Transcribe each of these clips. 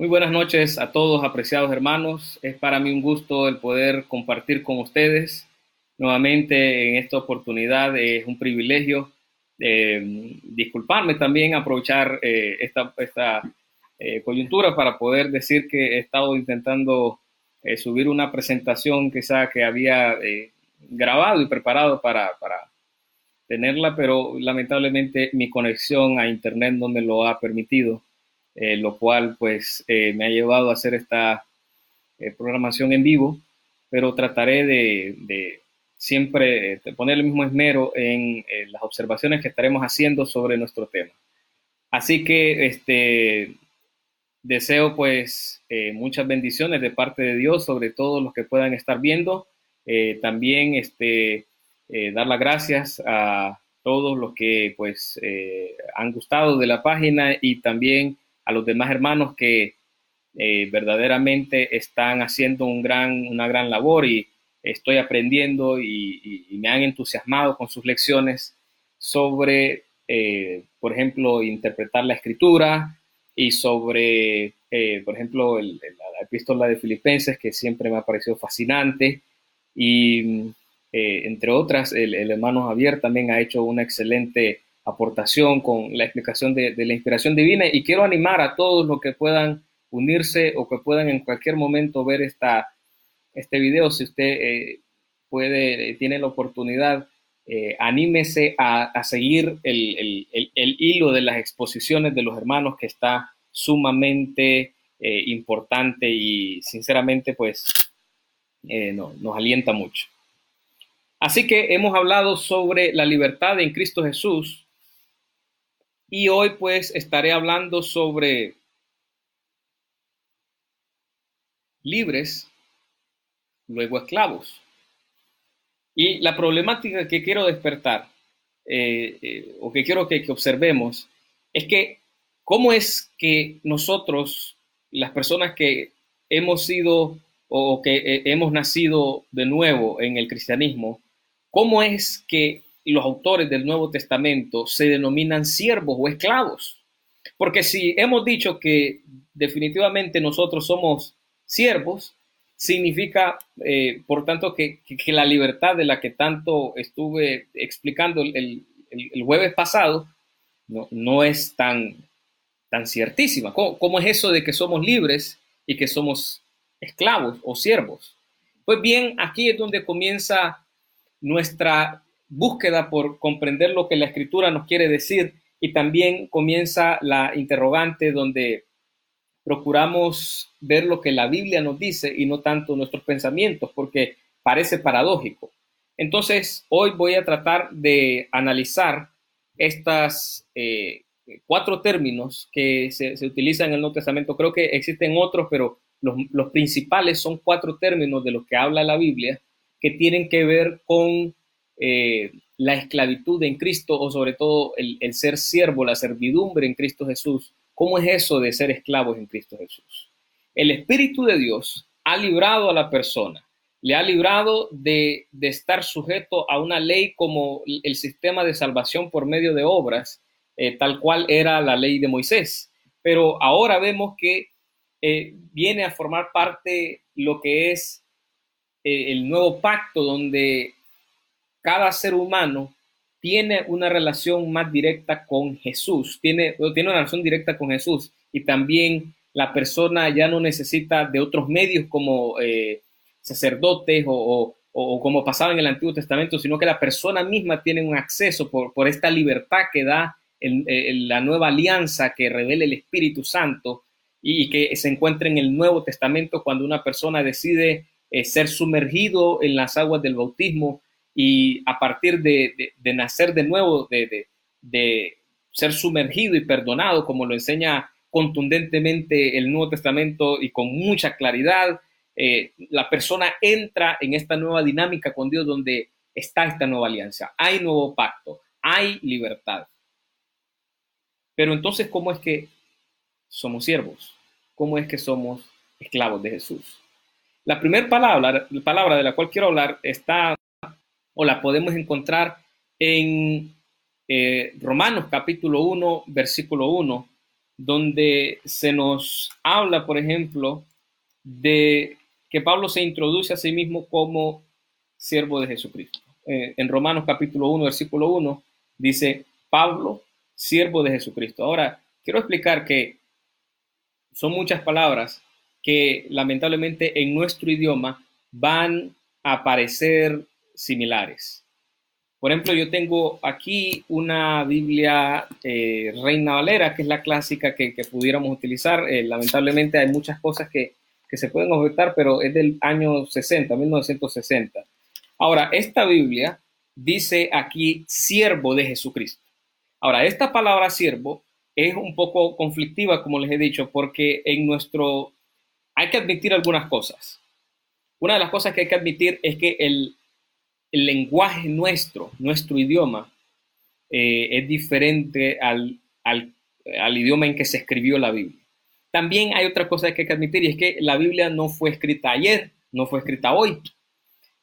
Muy buenas noches a todos, apreciados hermanos. Es para mí un gusto el poder compartir con ustedes nuevamente en esta oportunidad. Es un privilegio. Eh, disculparme también, aprovechar eh, esta, esta eh, coyuntura para poder decir que he estado intentando subir una presentación quizá que había grabado y preparado para, para tenerla, pero lamentablemente mi conexión a internet no me lo ha permitido. Eh, lo cual pues eh, me ha llevado a hacer esta eh, programación en vivo, pero trataré de, siempre poner el mismo esmero en las observaciones que estaremos haciendo sobre nuestro tema. Así que este, deseo pues muchas bendiciones de parte de Dios sobre todos los que puedan estar viendo. también este, dar las gracias a todos los que pues han gustado de la página y también a los demás hermanos que eh, verdaderamente están haciendo una gran labor y estoy aprendiendo y, me han entusiasmado con sus lecciones sobre, eh, por ejemplo, interpretar la escritura y sobre, eh, por ejemplo, la epístola de Filipenses, que siempre me ha parecido fascinante. Y entre otras, el, el hermano Javier también ha hecho una excelente aportación con la explicación de, la inspiración divina y quiero animar a todos los que puedan unirse o que puedan en cualquier momento ver esta, este video, si usted eh, puede, tiene la oportunidad, eh, anímese a, seguir el, hilo de las exposiciones de los hermanos que está sumamente eh, importante y sinceramente pues nos alienta mucho. Así que hemos hablado sobre la libertad en Cristo Jesús y hoy pues estaré hablando sobre libres, luego esclavos. Y la problemática que quiero despertar, eh, eh, o que quiero que, observemos, es que cómo es que nosotros, las personas que hemos sido o que eh, hemos nacido de nuevo en el cristianismo, cómo es que los autores del Nuevo Testamento se denominan siervos o esclavos. Porque si hemos dicho que definitivamente nosotros somos siervos, significa, eh, por tanto, que, la libertad de la que tanto estuve explicando el, jueves pasado no, no, es tan, tan ciertísima. ¿Cómo, ¿Cómo es eso de que somos libres y que somos esclavos o siervos? Pues bien, aquí es donde comienza nuestra búsqueda por comprender lo que la escritura nos quiere decir y también comienza la interrogante donde procuramos ver lo que la Biblia nos dice y no tanto nuestros pensamientos, porque parece paradójico. Entonces, hoy voy a tratar de analizar estas eh, cuatro términos que se, utilizan en el Nuevo Testamento. Creo que existen otros, pero los, los principales son cuatro términos de los que habla la Biblia que tienen que ver con eh, la esclavitud en Cristo o sobre todo el, ser siervo, la servidumbre en Cristo Jesús. ¿Cómo es eso de ser esclavos en Cristo Jesús? El Espíritu de Dios ha librado a la persona, le ha librado de, estar sujeto a una ley como el sistema de salvación por medio de obras, eh, tal cual era la ley de Moisés. Pero ahora vemos que eh, viene a formar parte lo que es el nuevo pacto donde cada ser humano tiene una relación más directa con Jesús, tiene, tiene una relación directa con Jesús y también la persona ya no necesita de otros medios como eh, sacerdotes o, como pasaba en el Antiguo Testamento, sino que la persona misma tiene un acceso por, esta libertad que da la nueva alianza que revela el Espíritu Santo y, que se encuentra en el Nuevo Testamento cuando una persona decide eh, ser sumergido en las aguas del bautismo y a partir de, nacer de nuevo, de, ser sumergido y perdonado, como lo enseña contundentemente el Nuevo Testamento y con mucha claridad, eh, la persona entra en esta nueva dinámica con Dios donde está esta nueva alianza, hay nuevo pacto, hay libertad. Pero entonces, ¿cómo es que somos siervos? ¿Cómo es que somos esclavos de Jesús? La primera palabra, palabra de la cual quiero hablar está o la podemos encontrar en eh, Romanos capítulo 1, versículo 1, donde se nos habla, por ejemplo, de que Pablo se introduce a sí mismo como siervo de Jesucristo. Eh, en Romanos capítulo 1, versículo 1, dice, Pablo, siervo de Jesucristo. Ahora, quiero explicar que son muchas palabras que lamentablemente en nuestro idioma van a parecer similares. Por ejemplo, yo tengo aquí una Biblia eh, Reina Valera, que es la clásica que, pudiéramos utilizar. Eh, lamentablemente hay muchas cosas que, que, se pueden objetar, pero es del año 60, 1960. Ahora, esta Biblia dice aquí siervo de Jesucristo. Ahora, esta palabra siervo es un poco conflictiva, como les he dicho, porque en nuestro... hay que admitir algunas cosas. Una de las cosas que hay que admitir es que el, el lenguaje nuestro, nuestro idioma, eh, es diferente al, al, al, idioma en que se escribió la Biblia. También hay otra cosa que hay que admitir y es que la Biblia no fue escrita ayer, no fue escrita hoy.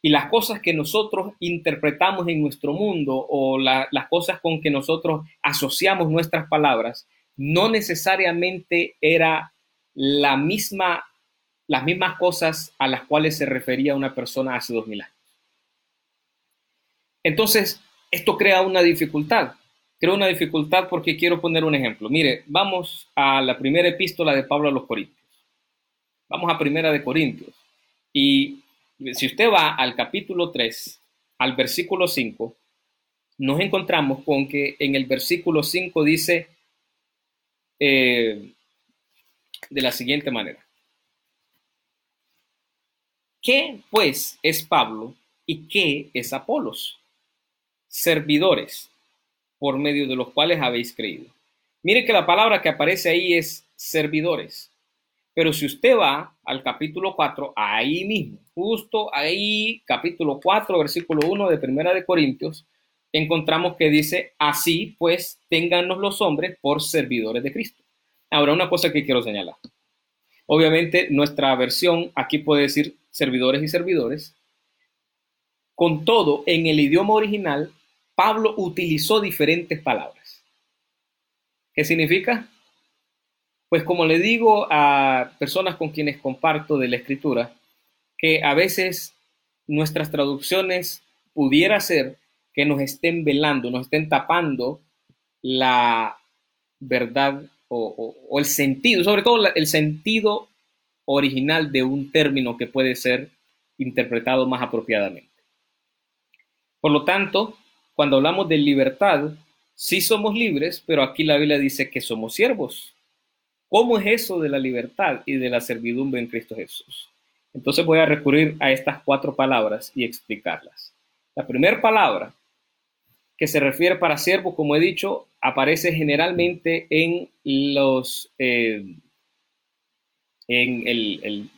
Y las cosas que nosotros interpretamos en nuestro mundo o las cosas con que nosotros asociamos nuestras palabras, no necesariamente era la misma, las mismas cosas a las cuales se refería una persona hace dos mil años. Entonces, esto crea una dificultad. Crea una dificultad porque quiero poner un ejemplo. Mire, vamos a la primera epístola de Pablo a los Corintios. Vamos a primera de Corintios. Y si usted va al capítulo 3, al versículo 5, nos encontramos con que en el versículo 5 dice eh, de la siguiente manera. ¿Qué pues es Pablo y qué es Apolos? Servidores por medio de los cuales habéis creído. Mire que la palabra que aparece ahí es servidores. Pero si usted va al capítulo 4, ahí mismo, justo ahí, capítulo 4, versículo 1 de Primera de Corintios, encontramos que dice, así pues, téngannos los hombres por servidores de Cristo. Ahora, una cosa que quiero señalar. Obviamente, nuestra versión aquí puede decir servidores y servidores. Con todo, en el idioma original, Pablo utilizó diferentes palabras. ¿Qué significa? Pues como le digo a personas con quienes comparto de la escritura, que a veces nuestras traducciones pudiera ser que nos estén velando, nos estén tapando la verdad o, el sentido, sobre todo el sentido original de un término que puede ser interpretado más apropiadamente. Por lo tanto, cuando hablamos de libertad, sí somos libres, pero aquí la Biblia dice que somos siervos. ¿Cómo es eso de la libertad y de la servidumbre en Cristo Jesús? Entonces voy a recurrir a estas cuatro palabras y explicarlas. La primera palabra que se refiere para siervo, como he dicho, aparece generalmente en los eh, en el,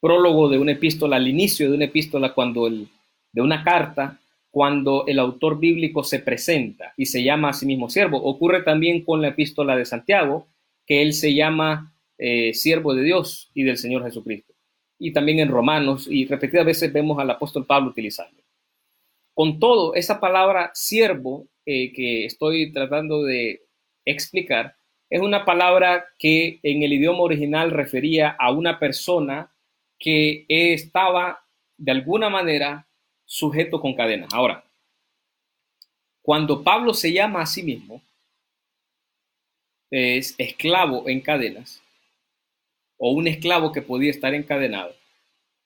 prólogo de una epístola, al inicio de una epístola, cuando el, de una carta, cuando el autor bíblico se presenta y se llama a sí mismo siervo. Ocurre también con la epístola de Santiago, que él se llama eh, siervo de Dios y del Señor Jesucristo. Y también en Romanos, y repetidas veces vemos al apóstol Pablo utilizando. Con todo, esa palabra siervo eh, que estoy tratando de explicar es una palabra que en el idioma original refería a una persona que estaba de alguna manera sujeto con cadenas. Ahora, cuando Pablo se llama a sí mismo, es esclavo en cadenas, o un esclavo que podía estar encadenado,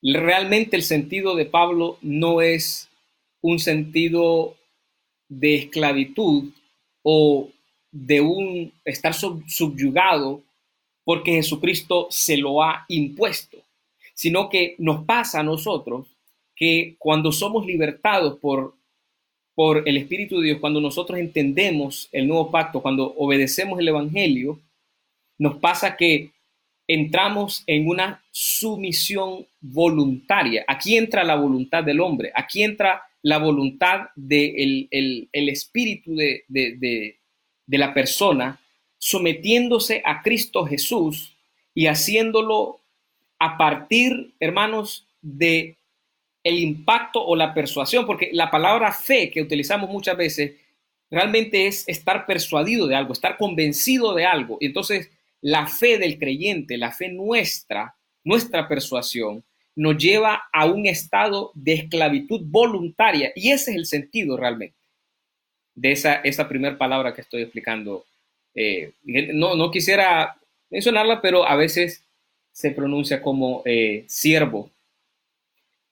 realmente el sentido de Pablo no es un sentido de esclavitud o de un estar subyugado porque Jesucristo se lo ha impuesto, sino que nos pasa a nosotros que cuando somos libertados por, por el Espíritu de Dios, cuando nosotros entendemos el nuevo pacto, cuando obedecemos el Evangelio, nos pasa que entramos en una sumisión voluntaria. Aquí entra la voluntad del hombre, aquí entra la voluntad del de el, espíritu de, de, de la persona sometiéndose a Cristo Jesús y haciéndolo a partir, hermanos, de el impacto o la persuasión, porque la palabra fe que utilizamos muchas veces realmente es estar persuadido de algo, estar convencido de algo. Entonces la fe del creyente, la fe nuestra, nuestra persuasión, nos lleva a un estado de esclavitud voluntaria. Y ese es el sentido realmente de esa, esa primera palabra que estoy explicando. Eh, no, no quisiera mencionarla, pero a veces se pronuncia como eh, siervo.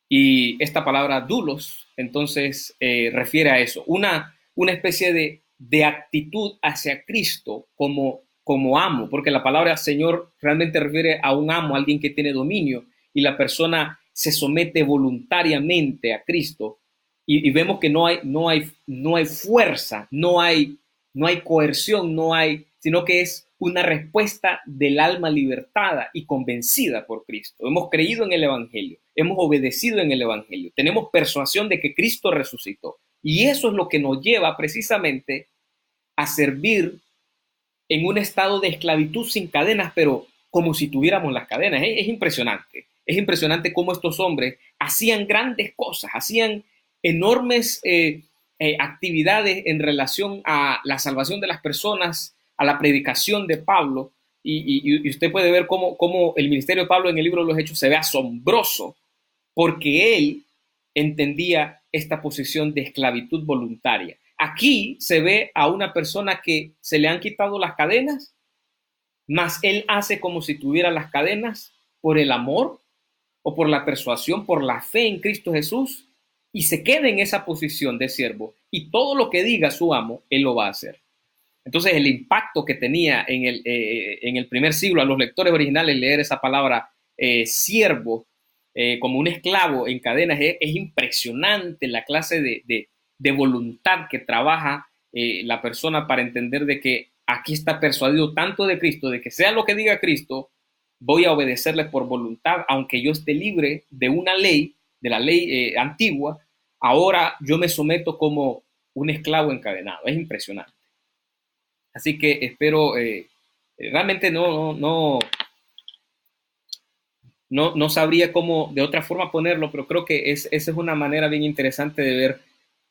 Y esta palabra dulos, entonces, eh, refiere a eso, una, una especie de, de actitud hacia Cristo como, como amo, porque la palabra Señor realmente refiere a un amo, alguien que tiene dominio, y la persona se somete voluntariamente a Cristo. Y, vemos que no hay, no, hay, no hay fuerza, no hay, no hay coerción, no hay, sino que es una respuesta del alma libertada y convencida por Cristo. Hemos creído en el Evangelio, hemos obedecido en el Evangelio, tenemos persuasión de que Cristo resucitó. Y eso es lo que nos lleva precisamente a servir en un estado de esclavitud sin cadenas, pero como si tuviéramos las cadenas. Es, impresionante. Es impresionante cómo estos hombres hacían grandes cosas, hacían enormes eh, eh, actividades en relación a la salvación de las personas, a la predicación de Pablo, y, usted puede ver cómo, cómo, el ministerio de Pablo en el libro de los Hechos se ve asombroso, porque él entendía esta posición de esclavitud voluntaria. Aquí se ve a una persona que se le han quitado las cadenas, mas él hace como si tuviera las cadenas por el amor o por la persuasión, por la fe en Cristo Jesús, y se queda en esa posición de siervo, y todo lo que diga su amo, él lo va a hacer. Entonces, el impacto que tenía en el, eh, en el primer siglo a los lectores originales leer esa palabra eh, siervo eh, como un esclavo en cadenas es, impresionante la clase de, voluntad que trabaja la persona para entender de que aquí está persuadido tanto de Cristo, de que sea lo que diga Cristo, voy a obedecerle por voluntad, aunque yo esté libre de una ley, de la ley antigua, ahora yo me someto como un esclavo encadenado. Es impresionante. Así que espero, eh, realmente no, no, no, no sabría cómo de otra forma ponerlo, pero creo que es, esa es una manera bien interesante de ver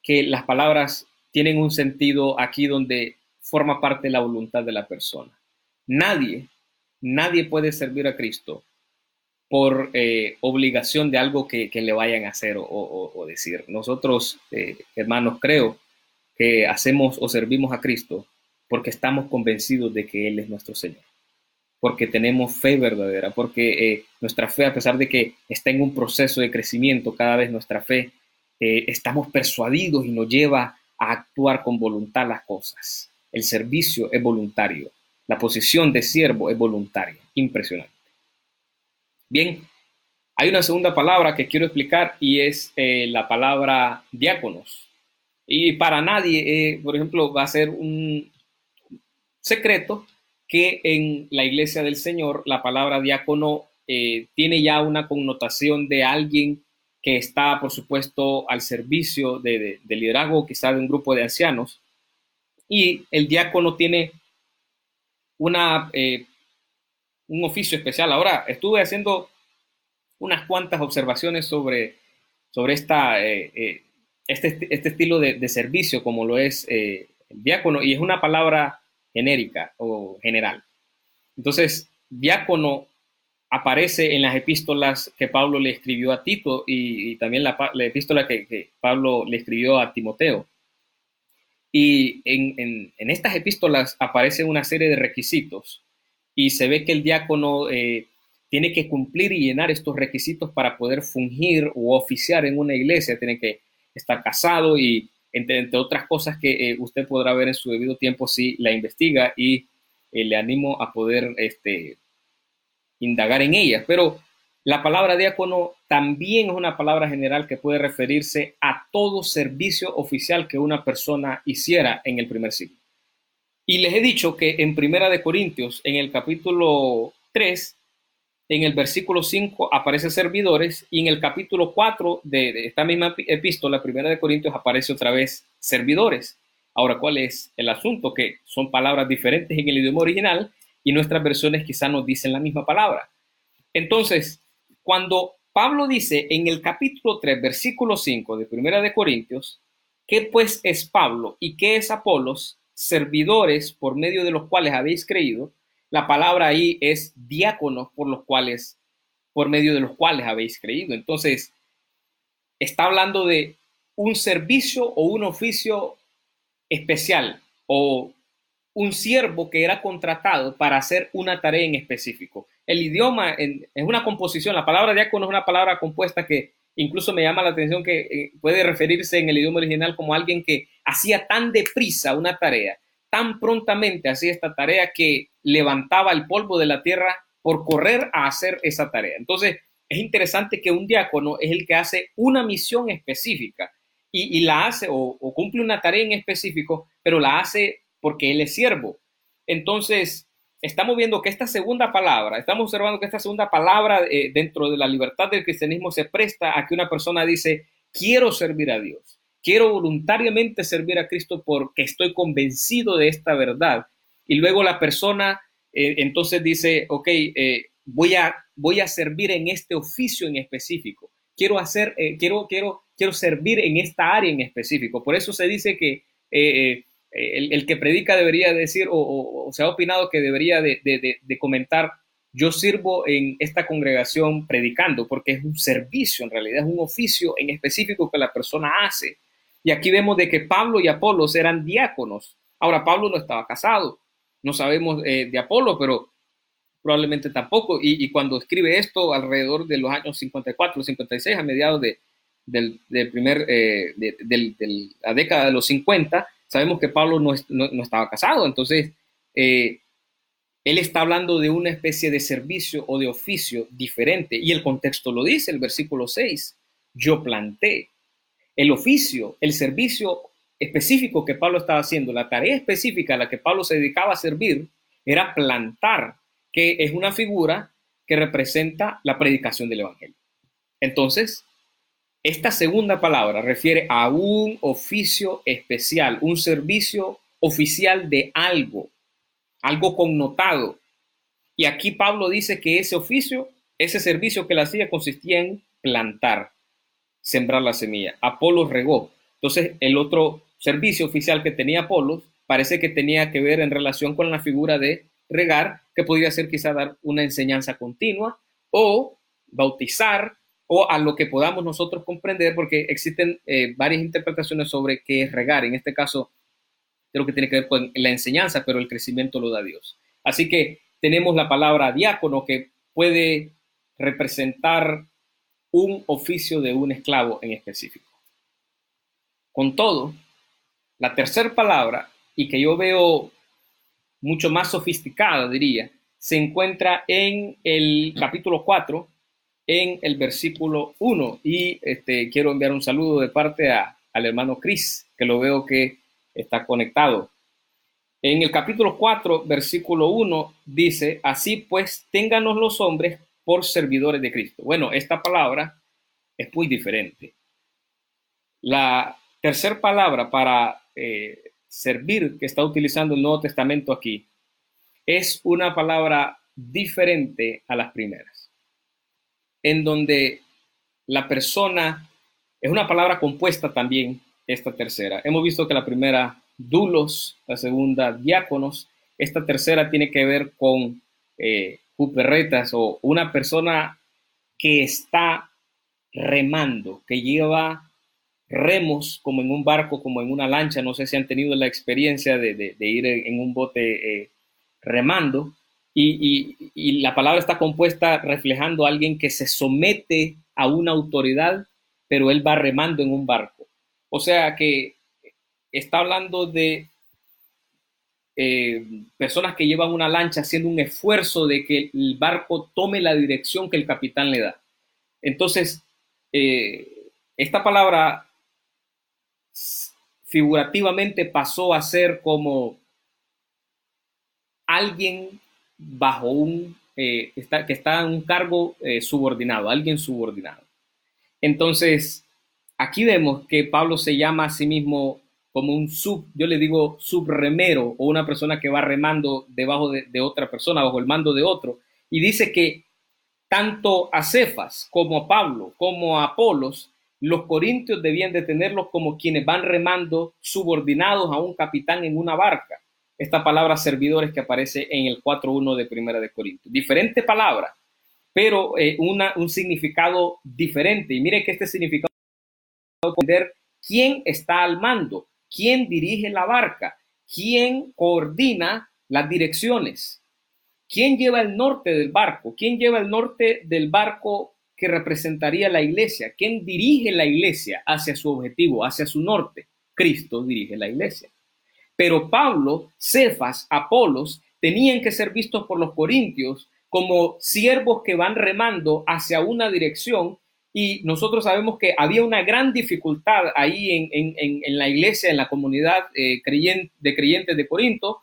que las palabras tienen un sentido aquí donde forma parte la voluntad de la persona. Nadie, nadie puede servir a Cristo por eh, obligación de algo que, le vayan a hacer o, decir. Nosotros, eh, hermanos, creo que hacemos o servimos a Cristo porque estamos convencidos de que Él es nuestro Señor, porque tenemos fe verdadera, porque eh, nuestra fe, a pesar de que está en un proceso de crecimiento, cada vez nuestra fe, eh, estamos persuadidos y nos lleva a actuar con voluntad las cosas. El servicio es voluntario, la posición de siervo es voluntaria, impresionante. Bien, hay una segunda palabra que quiero explicar y es eh, la palabra diáconos. Y para nadie, por ejemplo, va a ser un, secreto que en la iglesia del Señor la palabra diácono eh, tiene ya una connotación de alguien que está, por supuesto, al servicio de, liderazgo, quizá de un grupo de ancianos. Y el diácono tiene una, eh, un oficio especial. Ahora, estuve haciendo unas cuantas observaciones sobre, sobre esta, eh, este, este, estilo de, de, servicio, como lo es el diácono, y es una palabra genérica o general. Entonces, diácono aparece en las epístolas que Pablo le escribió a Tito y, también la, epístola que, Pablo le escribió a Timoteo. Y en, estas epístolas aparece una serie de requisitos y se ve que el diácono eh, tiene que cumplir y llenar estos requisitos para poder fungir o oficiar en una iglesia. Tiene que estar casado y entre, otras cosas que eh, usted podrá ver en su debido tiempo si la investiga y eh, le animo a poder este, indagar en ellas. Pero la palabra diácono también es una palabra general que puede referirse a todo servicio oficial que una persona hiciera en el primer siglo. Y les he dicho que en Primera de Corintios, en el capítulo 3, en el versículo 5 aparece servidores y en el capítulo 4 de, esta misma epístola, primera de Corintios, aparece otra vez servidores. Ahora, ¿cuál es el asunto? Que son palabras diferentes en el idioma original y nuestras versiones quizá nos dicen la misma palabra. Entonces, cuando Pablo dice en el capítulo 3, versículo 5 de Primera de Corintios, ¿qué pues es Pablo y qué es Apolos? Servidores por medio de los cuales habéis creído, la palabra ahí es diáconos por los cuales, por medio de los cuales habéis creído. Entonces, está hablando de un servicio o un oficio especial o un siervo que era contratado para hacer una tarea en específico. El idioma es una composición, la palabra diácono es una palabra compuesta que incluso me llama la atención que eh, puede referirse en el idioma original como alguien que hacía tan deprisa una tarea, tan prontamente hacía esta tarea que levantaba el polvo de la tierra por correr a hacer esa tarea. Entonces, es interesante que un diácono es el que hace una misión específica y, la hace o, cumple una tarea en específico, pero la hace porque él es siervo. Entonces, estamos viendo que esta segunda palabra, estamos observando que esta segunda palabra eh, dentro de la libertad del cristianismo se presta a que una persona dice, quiero servir a Dios, quiero voluntariamente servir a Cristo porque estoy convencido de esta verdad. Y luego la persona eh, entonces dice, ok, eh, voy, a, voy a servir en este oficio en específico, quiero hacer, quiero, quiero, quiero servir en esta área en específico. Por eso se dice que el, que predica debería decir, o, se ha opinado que debería de, comentar, yo sirvo en esta congregación predicando, porque es un servicio, en realidad es un oficio en específico que la persona hace. Y aquí vemos de que Pablo y Apolos eran diáconos. Ahora, Pablo no estaba casado, no sabemos eh, de Apolo, pero probablemente tampoco. Y, cuando escribe esto, alrededor de los años 54, 56, a mediados de, del, primer, eh, de, la década de los 50, Sabemos que Pablo no, estaba casado, entonces eh, él está hablando de una especie de servicio o de oficio diferente. Y el contexto lo dice, el versículo 6, yo planté. El oficio, el servicio específico que Pablo estaba haciendo, la tarea específica a la que Pablo se dedicaba a servir, era plantar, que es una figura que representa la predicación del Evangelio. Entonces, esta segunda palabra refiere a un oficio especial, un servicio oficial de algo, algo connotado. Y aquí Pablo dice que ese oficio, ese servicio que le hacía consistía en plantar, sembrar la semilla. Apolo regó. Entonces, el otro servicio oficial que tenía Apolo parece que tenía que ver en relación con la figura de regar, que podría ser quizá dar una enseñanza continua o bautizar o a lo que podamos nosotros comprender, porque existen eh, varias interpretaciones sobre qué es regar. En este caso, creo que tiene que ver con la enseñanza, pero el crecimiento lo da Dios. Así que tenemos la palabra diácono que puede representar un oficio de un esclavo en específico. Con todo, la tercera palabra, y que yo veo mucho más sofisticada, diría, se encuentra en el capítulo 4, en el versículo 1. Y este, quiero enviar un saludo de parte a, al hermano Cris, que lo veo que está conectado. En el capítulo 4, versículo 1, dice, así pues, ténganos los hombres por servidores de Cristo. Bueno, esta palabra es muy diferente. La tercera palabra para eh, servir que está utilizando el Nuevo Testamento aquí es una palabra diferente a las primeras en donde la persona es una palabra compuesta también, esta tercera. Hemos visto que la primera, dulos, la segunda, diáconos, esta tercera tiene que ver con eh, o una persona que está remando, que lleva remos como en un barco, como en una lancha. No sé si han tenido la experiencia de, ir en un bote eh, remando. Y, la palabra está compuesta reflejando a alguien que se somete a una autoridad, pero él va remando en un barco. O sea que está hablando de eh, personas que llevan una lancha haciendo un esfuerzo de que el barco tome la dirección que el capitán le da. Entonces, eh, esta palabra figurativamente pasó a ser como alguien bajo un, eh, que está en un cargo subordinado, alguien subordinado. Entonces, aquí vemos que Pablo se llama a sí mismo como un sub, yo le digo subremero o una persona que va remando debajo de, otra persona, bajo el mando de otro, y dice que tanto a Cefas como a Pablo como a Apolos, los corintios debían de tenerlos como quienes van remando subordinados a un capitán en una barca. esta palabra servidores que aparece en el 4.1 de Primera de Corintios. Diferente palabra, pero eh, una, un significado diferente. Y mire que este significado entender quién está al mando, quién dirige la barca, quién coordina las direcciones, quién lleva el norte del barco, quién lleva el norte del barco que representaría la iglesia, quién dirige la iglesia hacia su objetivo, hacia su norte. Cristo dirige la iglesia. Pero Pablo, Cefas, Apolos tenían que ser vistos por los corintios como siervos que van remando hacia una dirección y nosotros sabemos que había una gran dificultad ahí en, la iglesia, en la comunidad eh, de creyentes de Corinto,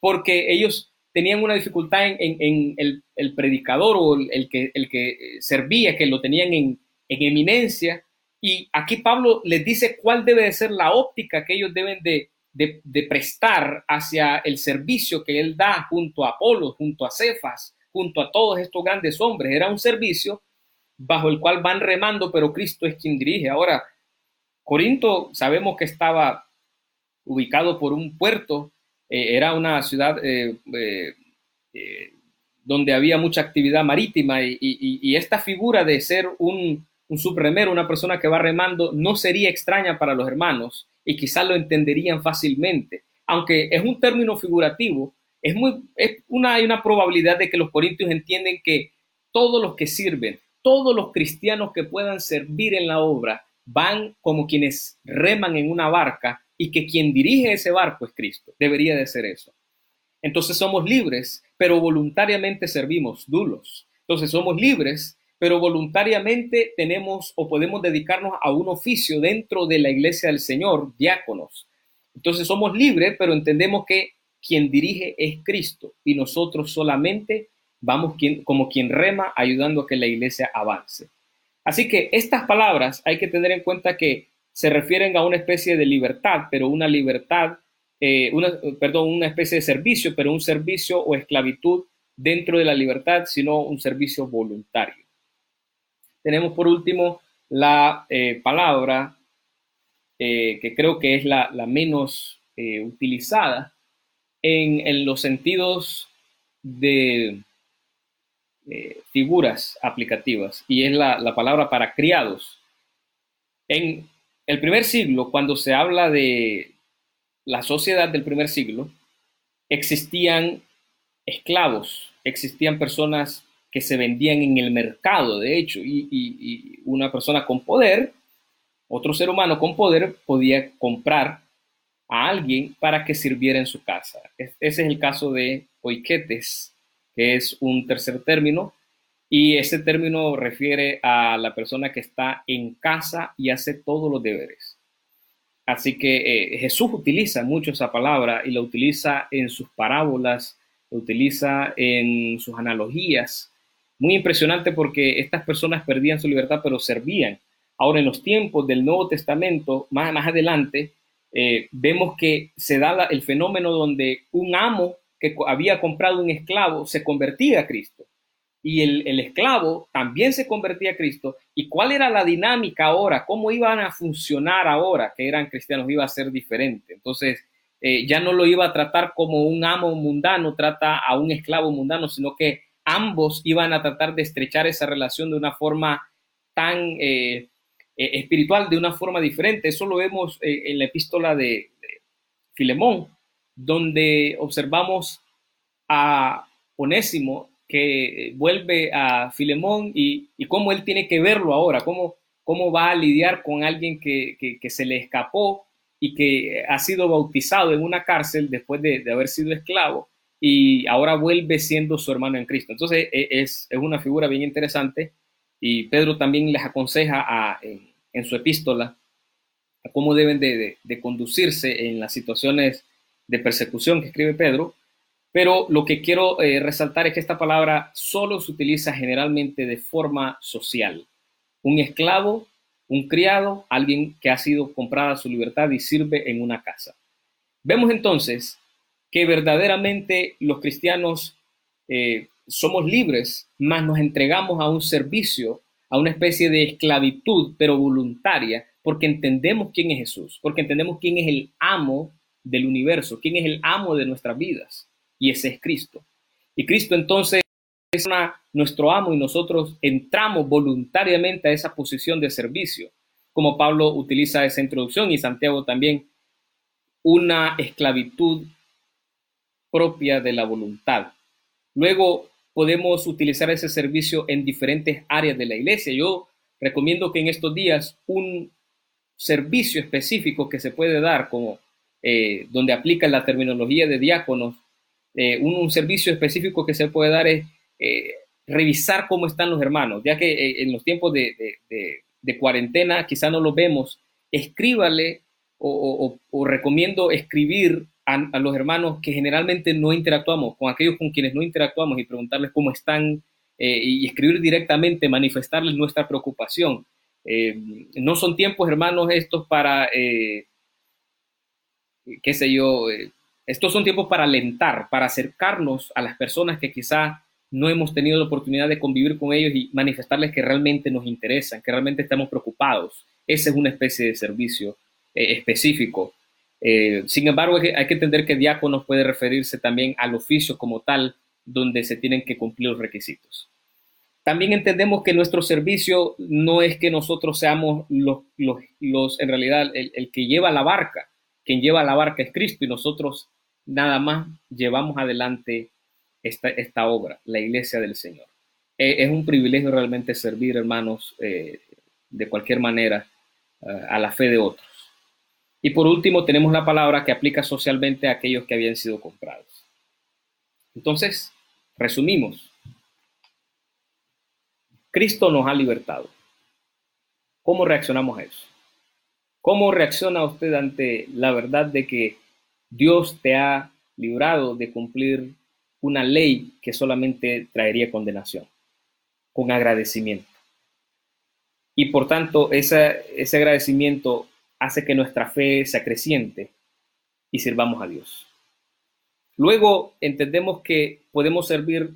porque ellos tenían una dificultad en, el, predicador o el, que, el que servía, que lo tenían en, eminencia. Y aquí Pablo les dice cuál debe de ser la óptica que ellos deben de, de, prestar hacia el servicio que él da junto a Apolo, junto a Cefas, junto a todos estos grandes hombres. Era un servicio bajo el cual van remando, pero Cristo es quien dirige. Ahora, Corinto sabemos que estaba ubicado por un puerto, eh, era una ciudad eh, eh, donde había mucha actividad marítima y, esta figura de ser un, un, subremero, una persona que va remando, no sería extraña para los hermanos y quizás lo entenderían fácilmente. Aunque es un término figurativo, es, muy, es una, hay una probabilidad de que los corintios entienden que todos los que sirven, todos los cristianos que puedan servir en la obra van como quienes reman en una barca y que quien dirige ese barco es Cristo. Debería de ser eso. Entonces somos libres, pero voluntariamente servimos dulos. Entonces somos libres, pero voluntariamente tenemos o podemos dedicarnos a un oficio dentro de la iglesia del Señor, diáconos. Entonces somos libres, pero entendemos que quien dirige es Cristo y nosotros solamente vamos como quien rema ayudando a que la iglesia avance. Así que estas palabras hay que tener en cuenta que se refieren a una especie de libertad, pero una libertad, eh, una, perdón, una especie de servicio, pero un servicio o esclavitud dentro de la libertad, sino un servicio voluntario. Tenemos por último la eh, palabra eh, que creo que es la, menos utilizada en, en los sentidos de, eh, figuras aplicativas y es la, palabra para criados. En el primer siglo, cuando se habla de la sociedad del primer siglo, existían esclavos, existían personas que se vendían en el mercado, de hecho, y, una persona con poder, otro ser humano con poder, podía comprar a alguien para que sirviera en su casa. Ese es el caso de Oiquetes, que es un tercer término, y ese término refiere a la persona que está en casa y hace todos los deberes. Así que eh, Jesús utiliza mucho esa palabra y la utiliza en sus parábolas, la utiliza en sus analogías. Muy impresionante porque estas personas perdían su libertad pero servían. Ahora en los tiempos del Nuevo Testamento, más, más adelante, eh, vemos que se da el fenómeno donde un amo que había comprado un esclavo se convertía a Cristo. Y el, esclavo también se convertía a Cristo. ¿Y cuál era la dinámica ahora? ¿Cómo iban a funcionar ahora que eran cristianos? Iba a ser diferente. Entonces, eh, ya no lo iba a tratar como un amo mundano trata a un esclavo mundano, sino que ambos iban a tratar de estrechar esa relación de una forma tan eh, eh, espiritual, de una forma diferente. Eso lo vemos en la epístola de Filemón, donde observamos a Onésimo que vuelve a Filemón y, cómo él tiene que verlo ahora, cómo, cómo va a lidiar con alguien que, se le escapó y que ha sido bautizado en una cárcel después de, haber sido esclavo y ahora vuelve siendo su hermano en Cristo. Entonces e, es, una figura bien interesante y Pedro también les aconseja en, su epístola a cómo deben de, de conducirse en las situaciones de persecución que escribe Pedro, pero lo que quiero eh, resaltar es que esta palabra solo se utiliza generalmente de forma social. Un esclavo, un criado, alguien que ha sido comprada su libertad y sirve en una casa. Vemos entonces que verdaderamente los cristianos eh, somos libres, más nos entregamos a un servicio, a una especie de esclavitud, pero voluntaria, porque entendemos quién es Jesús, porque entendemos quién es el amo del universo, quién es el amo de nuestras vidas, y ese es Cristo. Y Cristo entonces es nuestro amo y nosotros entramos voluntariamente a esa posición de servicio, como Pablo utiliza esa introducción y Santiago también, una esclavitud propia de la voluntad. Luego podemos utilizar ese servicio en diferentes áreas de la iglesia. Yo recomiendo que en estos días un servicio específico que se puede dar, como eh, donde aplica la terminología de diáconos, eh, un, servicio específico que se puede dar es eh, revisar cómo están los hermanos, ya que en los tiempos de, cuarentena quizá no lo vemos, escríbale o, recomiendo escribir a, los hermanos que generalmente no interactuamos, con aquellos con quienes no interactuamos y preguntarles cómo están y escribir directamente, manifestarles nuestra preocupación. no son tiempos, hermanos, estos para qué sé yo, eh, estos son tiempos para alentar, para acercarnos a las personas que quizá no hemos tenido la oportunidad de convivir con ellos y manifestarles que realmente nos interesan, que realmente estamos preocupados. Esa es una especie de servicio eh, específico. Eh, sin embargo, hay que entender que diáconos puede referirse también al oficio como tal, donde se tienen que cumplir los requisitos. También entendemos que nuestro servicio no es que nosotros seamos los, los, en realidad, el que lleva la barca, quien lleva la barca es Cristo y nosotros nada más llevamos adelante esta, obra, la iglesia del Señor. E, es un privilegio realmente servir, hermanos, eh, de cualquier manera eh, a la fe de otros. Y por último, tenemos la palabra que aplica socialmente a aquellos que habían sido comprados. Entonces, resumimos. Cristo nos ha libertado. ¿Cómo reaccionamos a eso? ¿Cómo reacciona usted ante la verdad de que Dios te ha librado de cumplir una ley que solamente traería condenación? Con agradecimiento. Y por tanto, ese agradecimiento hace que nuestra fe se acreciente y sirvamos a Dios. Luego entendemos que podemos servir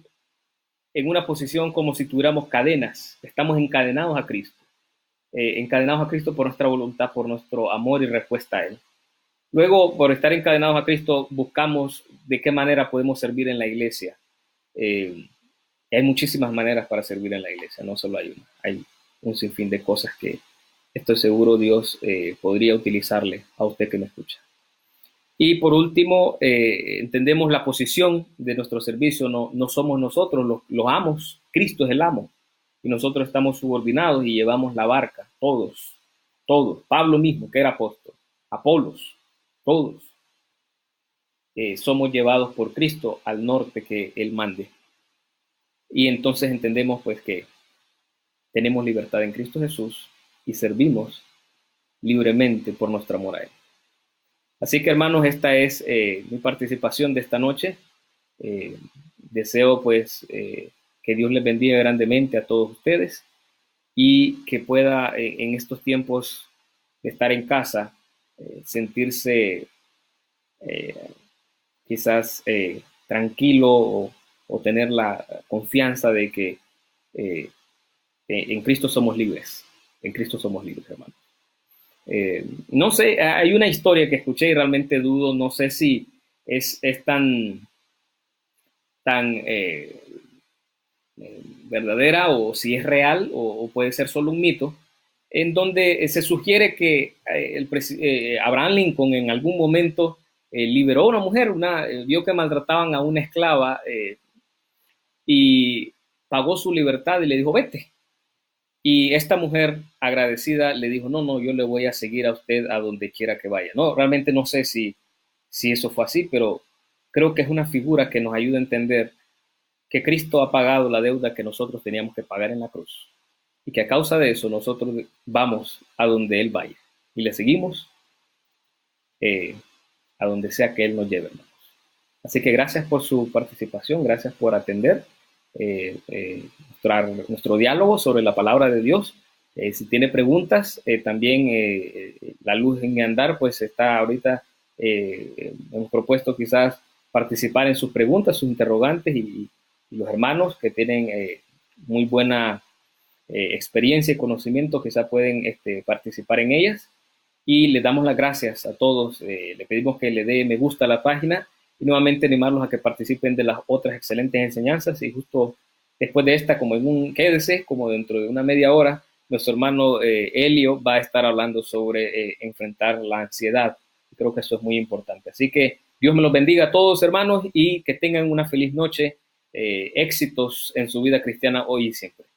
en una posición como si tuviéramos cadenas, estamos encadenados a Cristo. Eh, encadenados a Cristo por nuestra voluntad, por nuestro amor y respuesta a Él. Luego, por estar encadenados a Cristo, buscamos de qué manera podemos servir en la iglesia. Eh, hay muchísimas maneras para servir en la iglesia, no solo hay una. Hay un sinfín de cosas que estoy seguro Dios eh, podría utilizarle a usted que me escucha. Y por último, entendemos la posición de nuestro servicio. No, no somos nosotros los, los amos, Cristo es el amo y nosotros estamos subordinados y llevamos la barca, todos, todos. Pablo mismo, que era apóstol, Apolos, todos. Eh, somos llevados por Cristo al norte que Él mande. Y entonces entendemos pues que tenemos libertad en Cristo Jesús y servimos libremente por nuestro amor a Él. Así que hermanos, esta es eh, mi participación de esta noche. Eh, deseo pues que Dios les bendiga grandemente a todos ustedes y que pueda eh, en estos tiempos de estar en casa eh, sentirse eh, quizás tranquilo o, tener la confianza de que en Cristo somos libres. En Cristo somos libres, hermano. no sé, hay una historia que escuché y realmente dudo, no sé si es, es tan, tan eh, verdadera o si es real o, puede ser solo un mito, en donde eh, se sugiere que eh, el, Abraham Lincoln en algún momento liberó a una mujer, una, vio que maltrataban a una esclava y pagó su libertad y le dijo, vete. Y esta mujer agradecida le dijo, no, no, yo le voy a seguir a usted a donde quiera que vaya. No, realmente no sé si, si eso fue así, pero creo que es una figura que nos ayuda a entender que Cristo ha pagado la deuda que nosotros teníamos que pagar en la cruz y que a causa de eso nosotros vamos a donde Él vaya y le seguimos eh, a donde sea que Él nos lleve. Así que gracias por su participación, gracias por atender eh, eh, nuestro, diálogo sobre la palabra de Dios. si tiene preguntas, también la luz en andar, pues está ahorita, hemos propuesto quizás participar en sus preguntas, sus interrogantes y, los hermanos que tienen eh, muy buena eh, experiencia y conocimiento quizá pueden este, participar en ellas. y le damos las gracias a todos. Eh, le pedimos que le dé me gusta a la página y nuevamente animarlos a que participen de las otras excelentes enseñanzas y justo después de esta, como en un quédese, como dentro de una media hora, nuestro hermano eh, Elio va a estar hablando sobre eh, enfrentar la ansiedad. Creo que eso es muy importante. Así que Dios me los bendiga a todos, hermanos, y que tengan una feliz noche, éxitos en su vida cristiana hoy y siempre.